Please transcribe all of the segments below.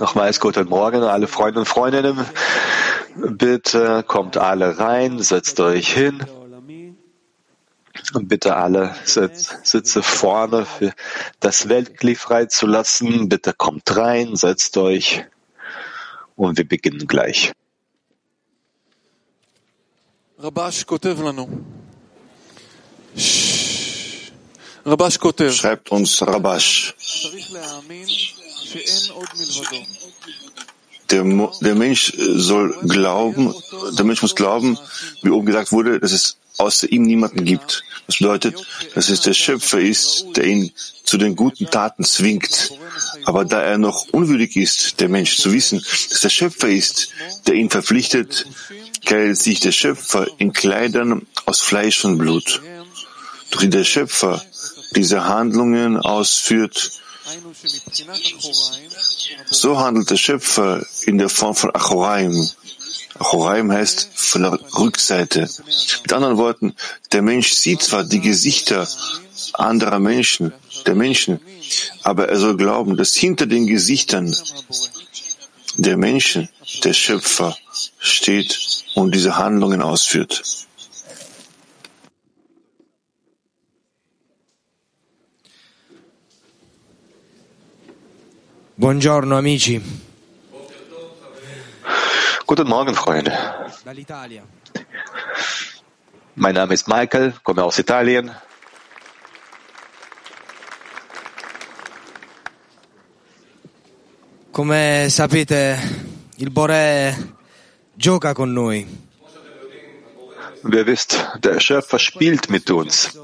Nochmals guten Morgen, alle Freunde und Freundinnen. Bitte kommt alle rein, setzt euch hin. Und bitte alle sitz, sitze vorne für das Weltglied freizulassen. Bitte kommt rein, setzt euch. Und wir beginnen gleich. Rabash Schreibt uns Rabash. Der, der Mensch soll glauben, der Mensch muss glauben, wie oben gesagt wurde, dass es außer ihm niemanden gibt. Das bedeutet, dass es der Schöpfer ist, der ihn zu den guten Taten zwingt. Aber da er noch unwürdig ist, der Mensch zu wissen, dass der Schöpfer ist, der ihn verpflichtet, kleidet sich der Schöpfer in Kleidern aus Fleisch und Blut. Durch die der Schöpfer diese Handlungen ausführt, so handelt der Schöpfer in der Form von Achoraim. Achoraim heißt von der Rückseite. Mit anderen Worten, der Mensch sieht zwar die Gesichter anderer Menschen, der Menschen, aber er soll glauben, dass hinter den Gesichtern der Menschen der Schöpfer steht und diese Handlungen ausführt. Buongiorno amici. Guten Morgen, Freunde. Mein Name ist Michael, komme aus Italien. Come sapete, il Bore gioca con noi. Wer wisst, der Schöpfer spielt mit uns.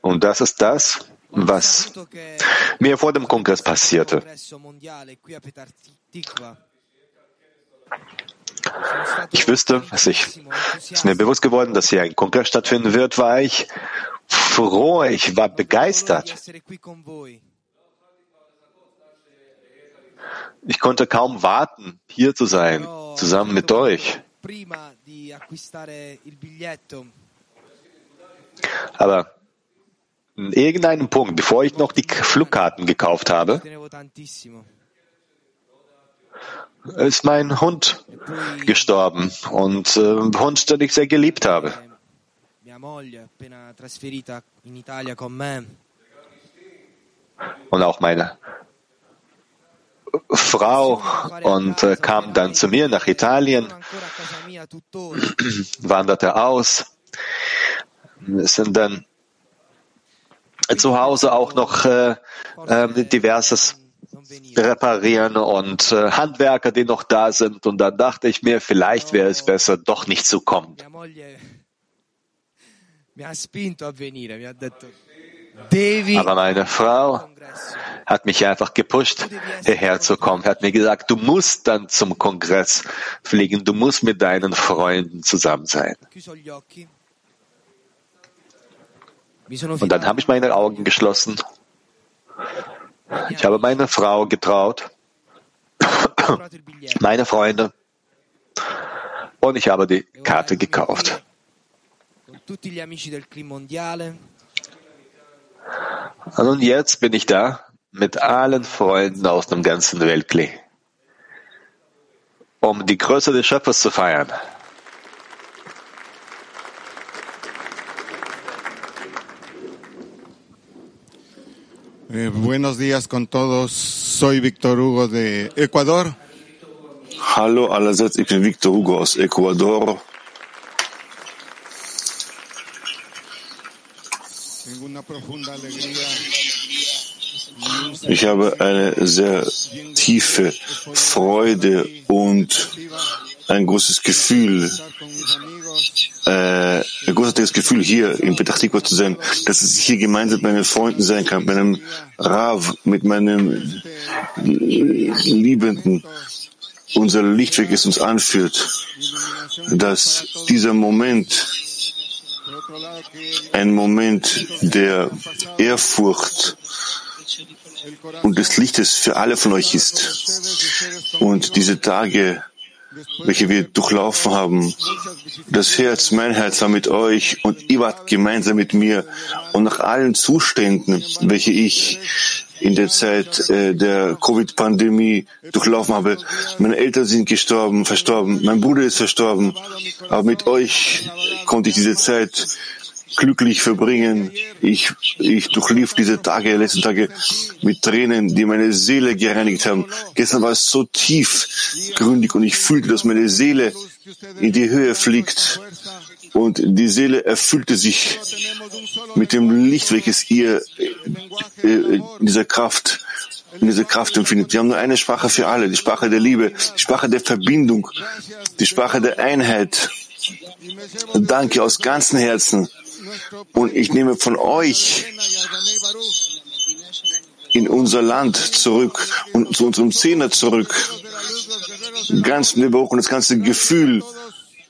Und das ist das, was mir vor dem Kongress passierte. Ich wüsste, dass ich, es ist mir bewusst geworden, dass hier ein Kongress stattfinden wird, war ich froh, ich war begeistert. Ich konnte kaum warten, hier zu sein, zusammen mit euch. Aber in irgendeinem Punkt, bevor ich noch die Flugkarten gekauft habe, ist mein Hund gestorben und äh, Hund, den ich sehr geliebt habe. Und auch meine Frau und äh, kam dann zu mir nach Italien, wanderte aus, sind dann zu Hause auch noch äh, äh, diverses reparieren und äh, Handwerker, die noch da sind. Und dann dachte ich mir, vielleicht wäre es besser, doch nicht zu kommen. Aber meine Frau hat mich einfach gepusht, hierher zu kommen. Hat mir gesagt, du musst dann zum Kongress fliegen, du musst mit deinen Freunden zusammen sein. Und dann habe ich meine Augen geschlossen. Ich habe meine Frau getraut, meine Freunde, und ich habe die Karte gekauft. Und jetzt bin ich da mit allen Freunden aus dem ganzen Weltkli, um die Größe des Schöpfers zu feiern. Eh, buenos días con todos. Soy Víctor Hugo de Ecuador. Hallo allerseits, ich bin Victor Hugo aus Ecuador. Ich habe eine sehr tiefe Freude und ein großes Gefühl, äh, ein großartiges Gefühl, hier in Petach zu sein, dass ich hier gemeinsam mit meinen Freunden sein kann, mit meinem Rav, mit meinem Liebenden. Unser Lichtweg es uns anführt, dass dieser Moment ein Moment der Ehrfurcht und des Lichtes für alle von euch ist. Und diese Tage welche wir durchlaufen haben. Das Herz, mein Herz war mit euch und ihr wart gemeinsam mit mir. Und nach allen Zuständen, welche ich in der Zeit äh, der Covid-Pandemie durchlaufen habe. Meine Eltern sind gestorben, verstorben, mein Bruder ist verstorben, aber mit euch konnte ich diese Zeit glücklich verbringen. Ich, ich durchlief diese Tage, letzten Tage mit Tränen, die meine Seele gereinigt haben. Gestern war es so tiefgründig und ich fühlte, dass meine Seele in die Höhe fliegt und die Seele erfüllte sich mit dem Licht, welches ihr äh, in dieser Kraft in dieser Kraft empfindet. Wir haben nur eine Sprache für alle, die Sprache der Liebe, die Sprache der Verbindung, die Sprache der Einheit. Danke aus ganzem Herzen. Und ich nehme von euch in unser Land zurück und zu unserem Zehner zurück. Ganz Nebuch und das ganze Gefühl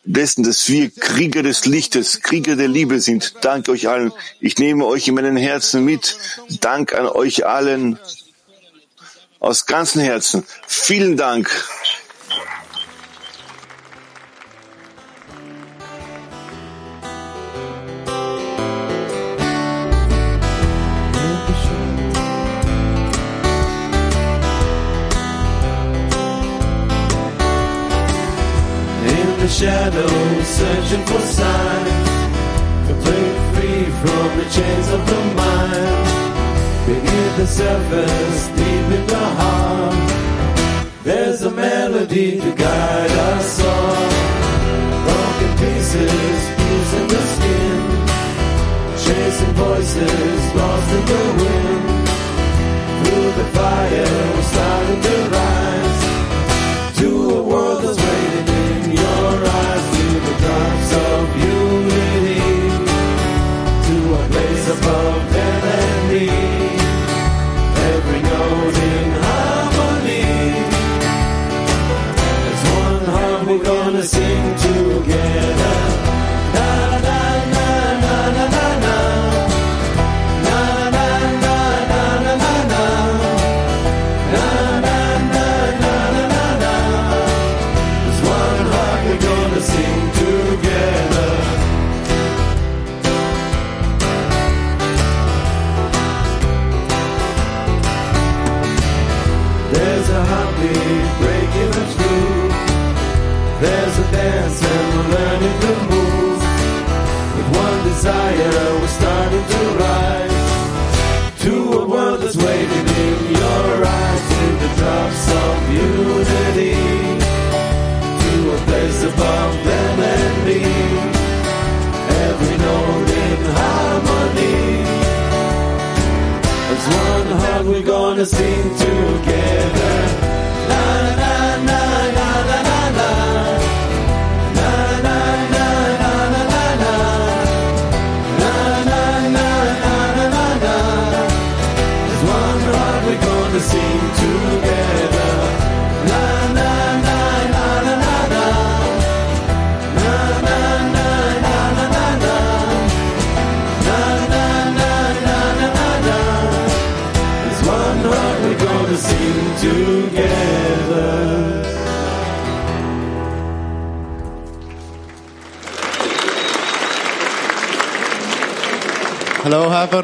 dessen, dass wir Krieger des Lichtes, Krieger der Liebe sind. Danke euch allen. Ich nehme euch in meinen Herzen mit. Dank an euch allen aus ganzem Herzen. Vielen Dank. Shadows searching for signs to break free from the chains of the mind. Beneath the surface, deep in the heart, there's a melody to guide us all. Broken pieces, peace in the skin, chasing voices lost in the wind. Through the fire, starting to rise promises.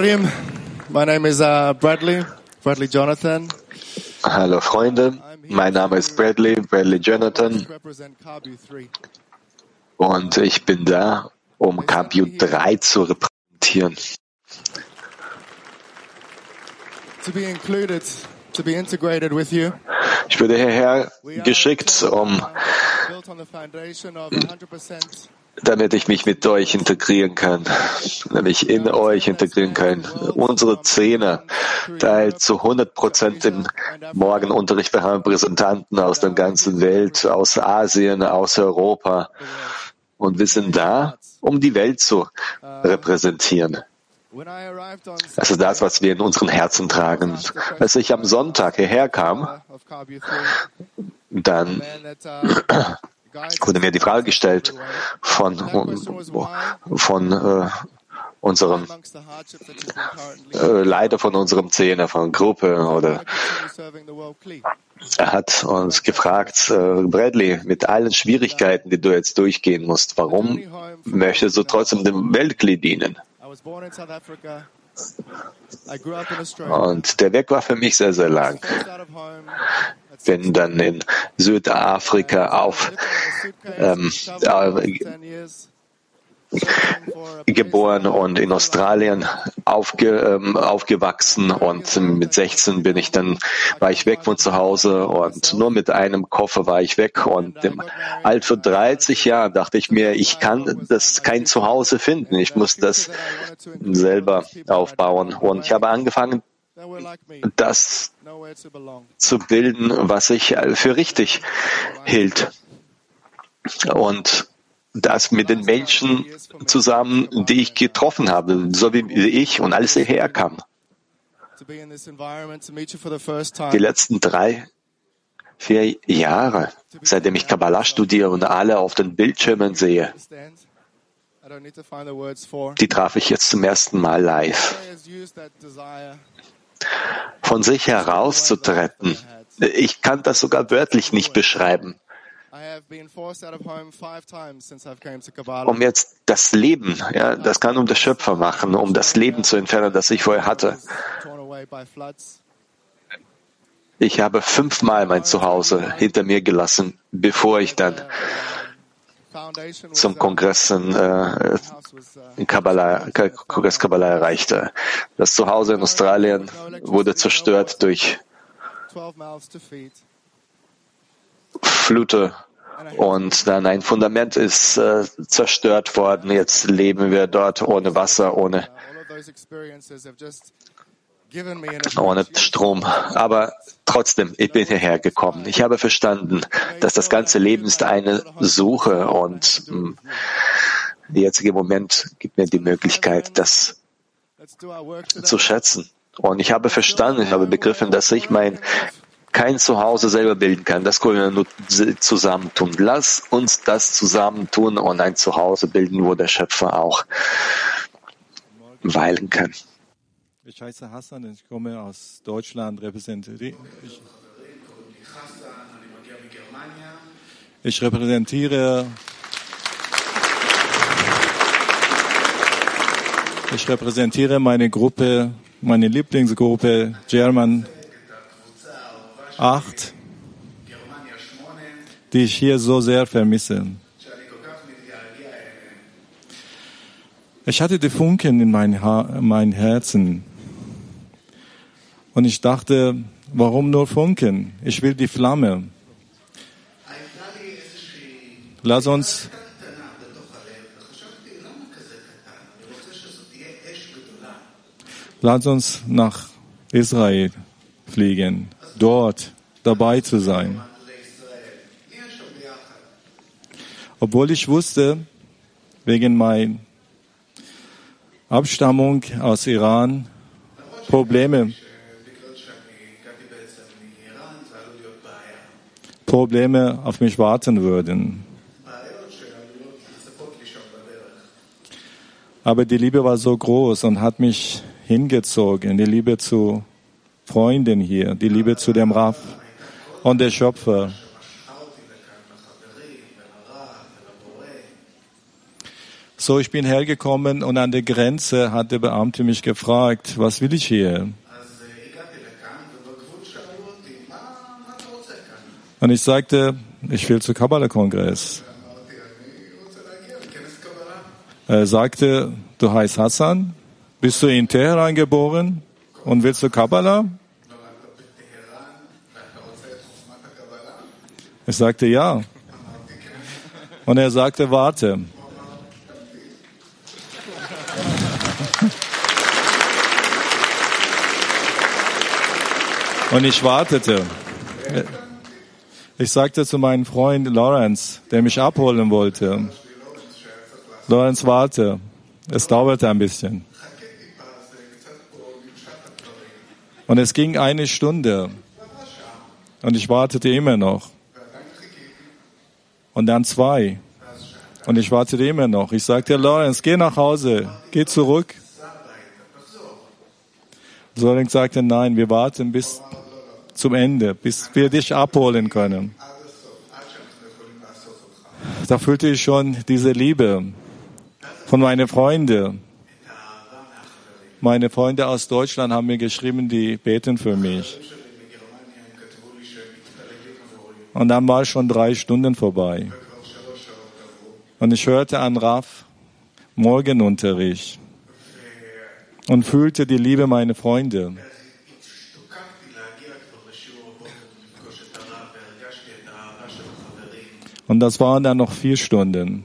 Havarim. My name is uh, Bradley, Bradley Jonathan. Hallo Freunde, mein Name ist Bradley, Bradley Jonathan I represent Kabu 3. und ich bin da, um KBU 3 zu repräsentieren. To be included, to be integrated with you. Ich wurde hierher geschickt, um, built on the foundation of 100% damit ich mich mit euch integrieren kann, nämlich in euch integrieren kann. Unsere Zähne teilt zu 100 Prozent im Morgenunterricht. Wir haben Repräsentanten aus der ganzen Welt, aus Asien, aus Europa. Und wir sind da, um die Welt zu repräsentieren. On Das was wir in unseren Herzen tragen. Als ich am Sonntag hierher kam, of Kabu 3, dann wurde mir die Frage gestellt von, von, äh, unserem äh, Leiter von unserem Zehner, von Gruppe oder er hat uns gefragt, äh, Bradley, mit allen Schwierigkeiten, die du jetzt durchgehen musst, warum möchtest du trotzdem dem Weltglied dienen? Und der Weg war für mich sehr, sehr lang. Bin dann in Südafrika auf ähm, äh, 10 years. Geboren und in Australien aufge, ähm, aufgewachsen. Und mit 16 bin ich dann war ich weg von zu Hause. Und nur mit einem Koffer war ich weg. Und im Alter von 30 Jahren dachte ich mir, ich kann das kein Zuhause finden, ich muss das selber aufbauen. Und ich habe angefangen, das zu bilden, was ich für richtig hielt. Und das mit den Menschen zusammen, die ich getroffen habe, so wie ich und alles hierher kam. Die letzten drei, vier Jahre, seitdem ich Kabbalah studiere und alle auf den Bildschirmen sehe, die traf ich jetzt zum ersten Mal live. Von sich herauszutreten, ich kann das sogar wörtlich nicht beschreiben. Um jetzt das Leben, ja, das kann um der Schöpfer machen, um das Leben zu entfernen, das ich vorher hatte. Ich habe fünfmal mein Zuhause hinter mir gelassen, bevor ich dann zum uh, Kongress in, äh, house was, uh, Kabbalah, Ka- Kongress Kabbalah erreichte. Das Zuhause in Australien wurde zerstört durch 12 mouths to feed. Flute und dann ein Fundament ist äh, zerstört worden. Jetzt leben wir dort ohne Wasser, ohne ohne Strom. Aber trotzdem, ich bin hierher gekommen. Ich habe verstanden, dass das ganze Leben ist eine Suche und mh, der jetzige Moment gibt mir die Möglichkeit, das zu schätzen. Und ich habe verstanden, ich habe begriffen, dass ich mein kein Zuhause selber bilden kann. Das können wir nur zusammentun. Lass uns das zusammentun und ein Zuhause bilden, wo der Schöpfer auch weilen kann. Ich heiße Hassan ich komme aus Deutschland, repräsentiere ich, ich repräsentiere ich repräsentiere meine Gruppe, meine Lieblingsgruppe German 8, die ich hier so sehr vermisse. Ich hatte die Funken in mein, ha mein Herzen. Und ich dachte, warum nur Funken? Ich will die Flamme. Lass uns, lass uns nach Israel fliegen, dort dabei zu sein. Obwohl ich wusste, wegen meiner Abstammung aus Iran, Probleme, Probleme auf mich warten würden. Aber die Liebe war so groß und hat mich hingezogen, die Liebe zu Freunden hier, die Liebe zu dem Raff und der Schöpfer. So, ich bin hergekommen und an der Grenze hat der Beamte mich gefragt, was will ich hier? Und ich sagte, ich will zu Kabbalah-Kongress. Er sagte, du heißt Hassan, bist du in Teheran geboren und willst du Kabbalah? Ich sagte ja. Und er sagte, warte. Und ich wartete. Ich sagte zu meinem Freund Lawrence, der mich abholen wollte, Lawrence, warte. Es dauerte ein bisschen. Und es ging eine Stunde. Und ich wartete immer noch. Und dann zwei. Und ich wartete immer noch. Ich sagte, Lawrence, geh nach Hause, geh zurück. Sorenk sagte, nein, wir warten bis zum Ende, bis wir dich abholen können. Da fühlte ich schon diese Liebe von meinen Freunden. Meine Freunde aus Deutschland haben mir geschrieben, die beten für mich. Und dann war schon drei Stunden vorbei. Und ich hörte an Raff Morgenunterricht und fühlte die Liebe meiner Freunde. Und das waren dann noch vier Stunden.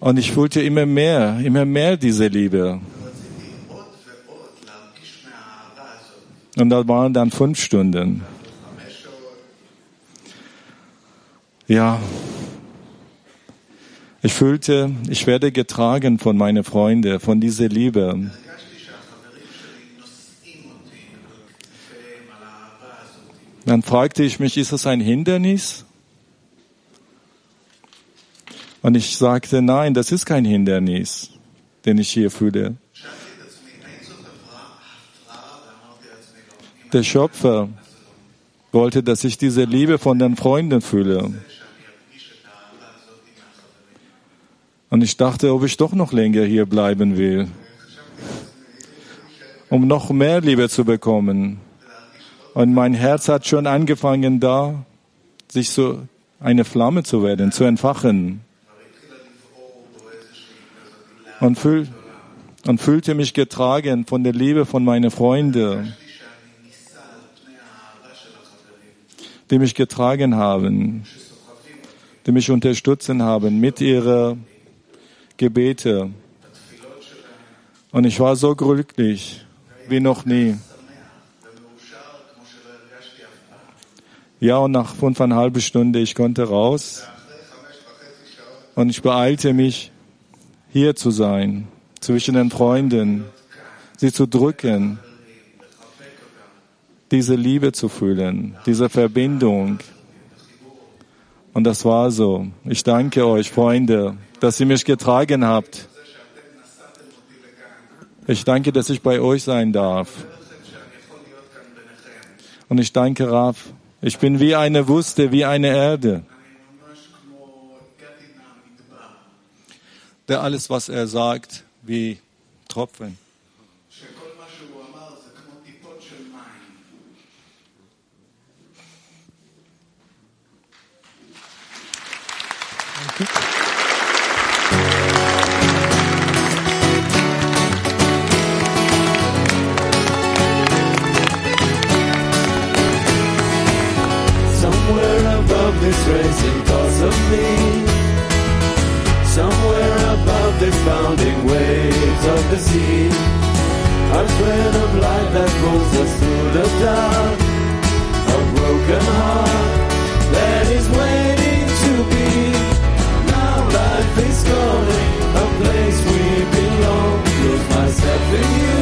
Und ich fühlte immer mehr, immer mehr diese Liebe. Und das waren dann fünf Stunden. Ja, ich fühlte, ich werde getragen von meinen Freunden, von dieser Liebe. Dann fragte ich mich, ist das ein Hindernis? Und ich sagte, nein, das ist kein Hindernis, den ich hier fühle. Der Schöpfer wollte, dass ich diese Liebe von den Freunden fühle. Und ich dachte, ob ich doch noch länger hier bleiben will, um noch mehr Liebe zu bekommen. Und mein Herz hat schon angefangen, da sich so eine Flamme zu werden, zu entfachen. Und, fühl, und fühlte mich getragen von der Liebe von meinen Freunden, die mich getragen haben, die mich unterstützen haben mit ihrer Gebete. Und ich war so glücklich wie noch nie. Ja, und nach fünfeinhalb Stunden, ich konnte raus. Und ich beeilte mich, hier zu sein, zwischen den Freunden, sie zu drücken, diese Liebe zu fühlen, diese Verbindung. Und das war so. Ich danke euch, Freunde, dass ihr mich getragen habt. Ich danke, dass ich bei euch sein darf. Und ich danke Raf. Ich bin wie eine Wüste, wie eine Erde. Der alles, was er sagt, wie Tropfen. Somewhere above this racing thoughts of me. Somewhere this bounding waves of the sea. A thread of light that pulls us through the dark. A broken heart that is waiting to be. Now life is calling, a place we belong. Lose myself in you.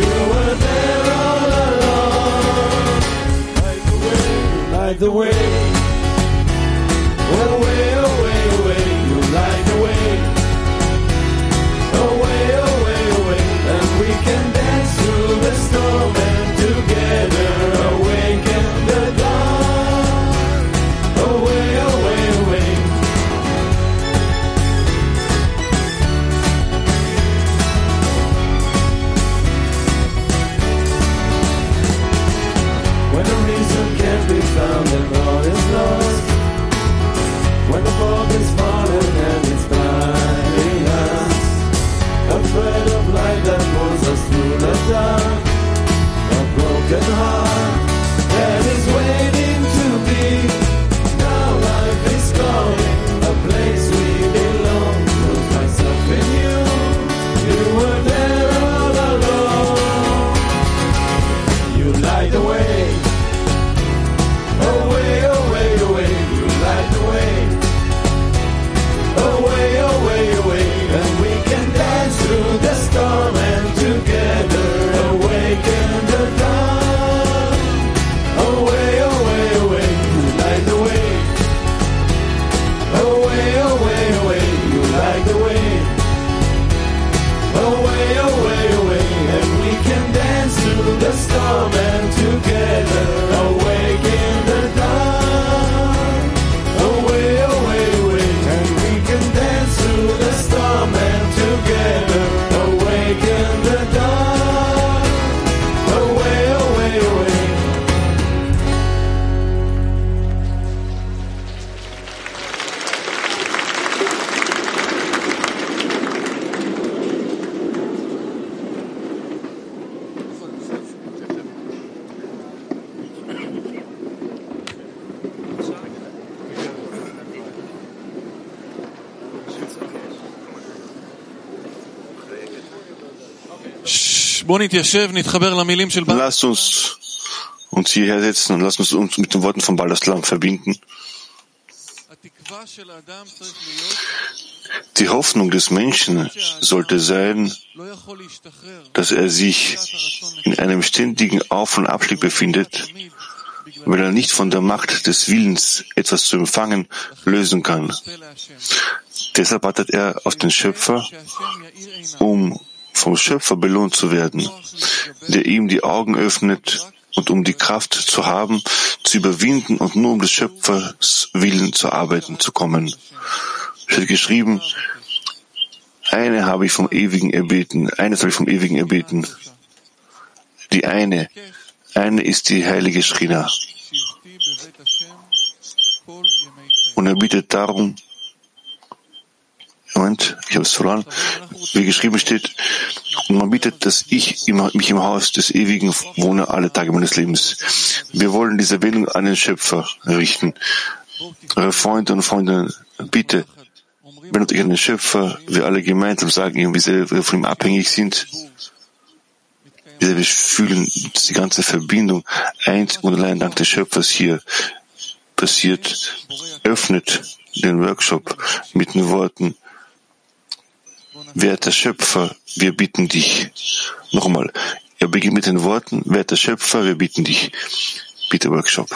You were there all along. Light the way, light the way. Lasst uns uns hierher setzen und lasst uns uns mit den Worten von Baldaslam verbinden. Die Hoffnung des Menschen sollte sein, dass er sich in einem ständigen Auf- und Abstieg befindet, weil er nicht von der Macht des Willens etwas zu empfangen lösen kann. Deshalb wartet er auf den Schöpfer, um vom Schöpfer belohnt zu werden, der ihm die Augen öffnet und um die Kraft zu haben, zu überwinden und nur um des Schöpfers Willen zu arbeiten zu kommen. Es wird geschrieben, eine habe ich vom Ewigen erbeten, eine soll ich vom Ewigen erbeten. Die eine, eine ist die heilige Schrina. Und er bittet darum, Moment, ich habe es verloren, wie geschrieben steht, und man bittet, dass ich mich im Haus des Ewigen wohne alle Tage meines Lebens. Wir wollen diese Wendung an den Schöpfer richten. Freunde und Freundinnen, bitte, wendet euch an den Schöpfer, wir alle gemeinsam sagen ihm, wie sehr wir von ihm abhängig sind, wie sehr wir fühlen, dass die ganze Verbindung eins und allein dank des Schöpfers hier passiert. Öffnet den Workshop mit den Worten, Werter Schöpfer, wir bitten dich. Nochmal, er beginnt mit den Worten, werter Schöpfer, wir bitten dich. Bitte Workshop.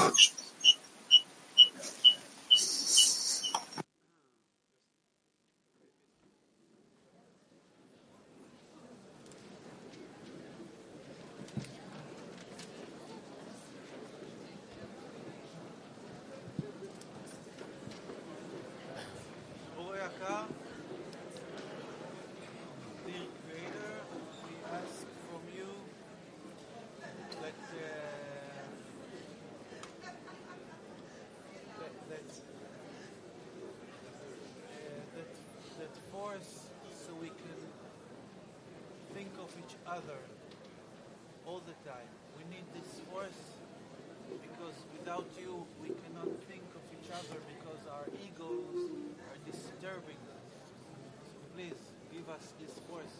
Other all the time. We need this force because without you we cannot think of each other because our egos are disturbing us. So please give us this force.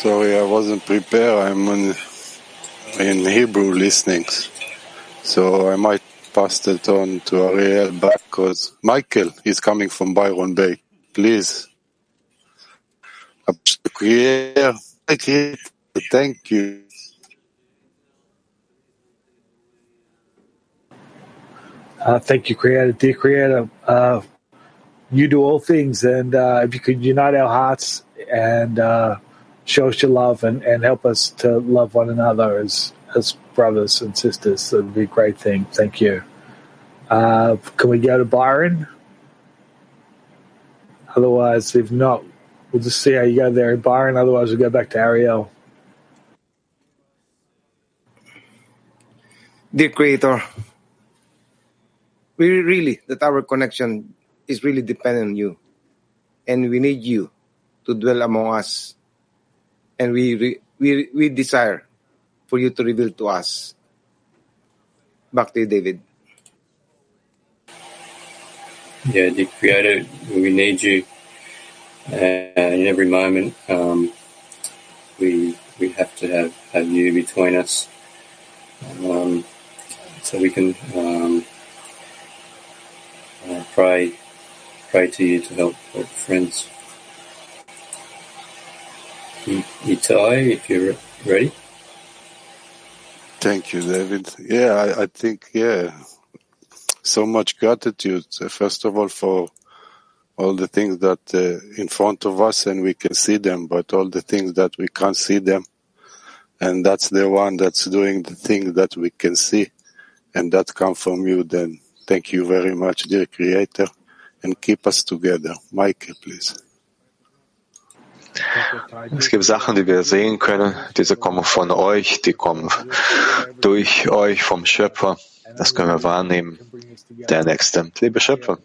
Sorry, I wasn't prepared. I'm in Hebrew listening. So I might pass it on to Ariel back because Michael is coming from Byron Bay. Please. Thank you. Uh, thank you, Creator. Dear Creator, uh, you do all things, and uh, if you could unite our hearts and uh, show us your love and, and help us to love one another as as brothers and sisters, that would be a great thing. Thank you. Uh, can we go to Byron? Otherwise, if not, we'll just see how you go there, Byron. Otherwise, we'll go back to Ariel. Dear Creator, we really that our connection is really dependent on you, and we need you to dwell among us, and we we we desire for you to reveal to us. Back to you, David. Yeah, dear Creator, we need you uh, in every moment. Um, we we have to have, have you between us, um, so we can um, uh, pray pray to you to help help friends Itai, if you're ready. Thank you, David. Yeah, I, I think, yeah, so much gratitude, uh, first of all, for all the things that uh, in front of us and we can see them, but all the things that we can't see them. And that's the one that's doing the thing that we can see. And that come from you. Then thank you very much, dear creator, and keep us together. Michael, please. Es gibt Sachen, die wir sehen können, diese kommen von euch, die kommen durch euch vom Schöpfer. Das können wir wahrnehmen. Der nächste, liebe Schöpfer.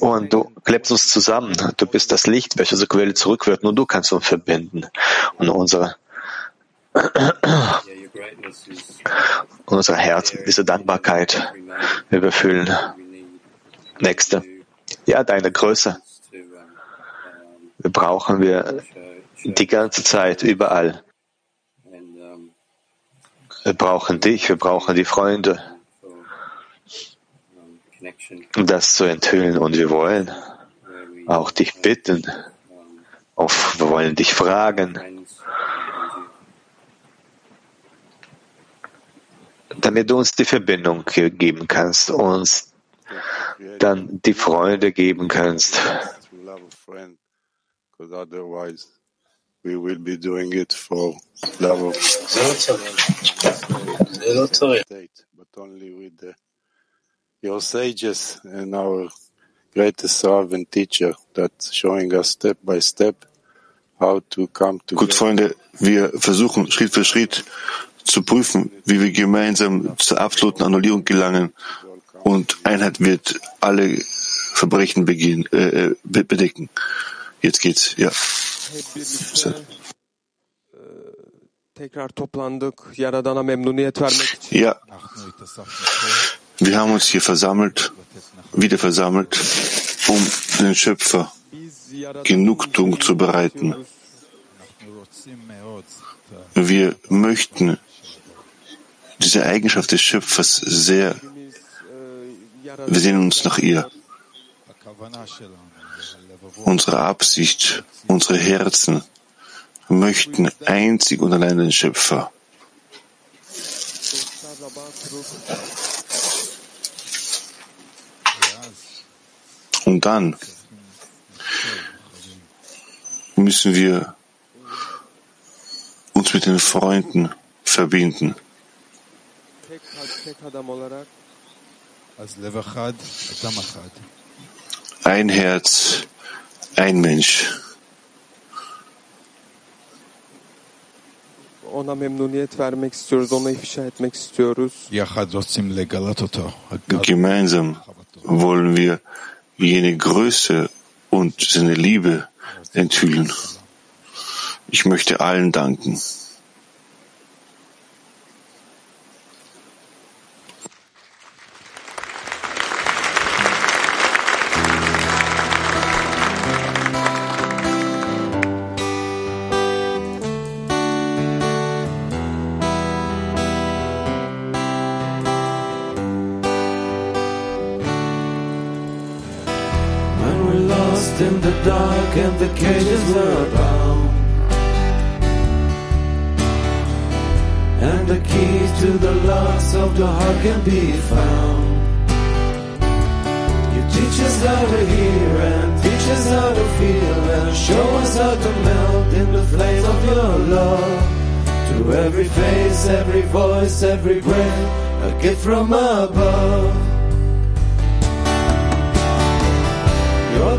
Und du klebst uns zusammen. Du bist das Licht, welches zur Quelle zurückwirkt. Nur du kannst uns verbinden. Und unsere, unser Herz, diese Dankbarkeit, wir befühlen. Nächste. Ja, deine Größe. Brauchen wir die ganze Zeit, überall. Wir brauchen dich, wir brauchen die Freunde, um, das zu enthüllen. Und wir wollen auch dich bitten, auf, wir wollen dich fragen, damit du uns die Verbindung ge- geben kannst, uns dann die Freude geben kannst. To love a friend, because otherwise we will be doing it for love of state, but only with the, your sages and our greatest servant teacher that's showing us step by step how to come Gut, together. Freunde, wir versuchen Schritt für Schritt zu prüfen, wie wir gemeinsam zur absoluten Annullierung gelangen und Einheit wird alle Verbrechen begehen, äh, äh, be- bedecken. Jetzt geht's, ja. E. Ja, wir haben uns hier versammelt, wieder versammelt, um den Schöpfer Genugtuung zu bereiten. Wir möchten diese Eigenschaft des Schöpfers sehr, wir sehen uns nach ihr. Unsere Absicht, unsere Herzen möchten einzig und allein den Schöpfer. Und dann müssen wir uns mit den Freunden verbinden. Ein Herz, ein Mensch. ona memnuniyet vermek istiyoruz. Ona ifşa etmek istiyoruz. Gemeinsam wollen wir jene Größe und seine Liebe enthüllen. Ich möchte allen danken.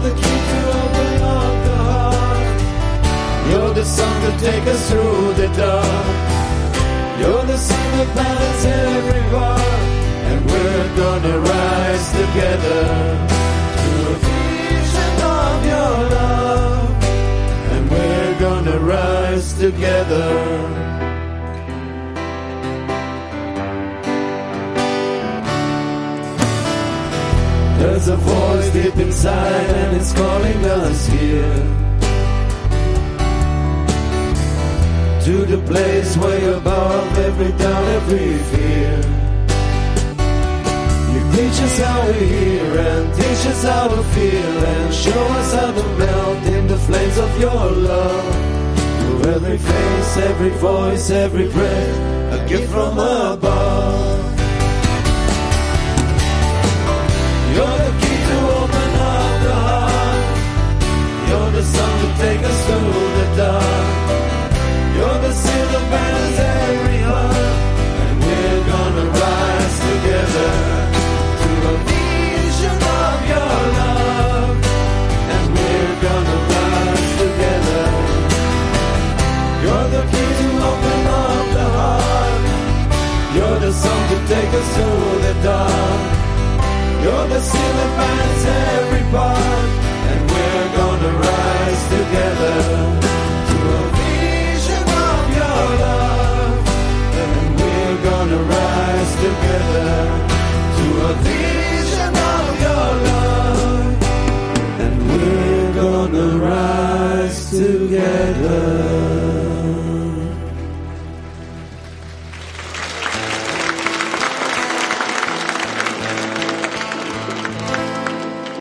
The key to open up the heart. You're the sun to take us through the dark. You're the sun that balances every heart. And we're gonna rise together to a vision of your love. And we're gonna rise together. There's a voice deep inside and it's calling us here To the place way above every doubt, every fear You Teach us how to hear and teach us how to feel and show us how to melt in the flames of your love. To every face, every voice, every breath, a gift from above. Love.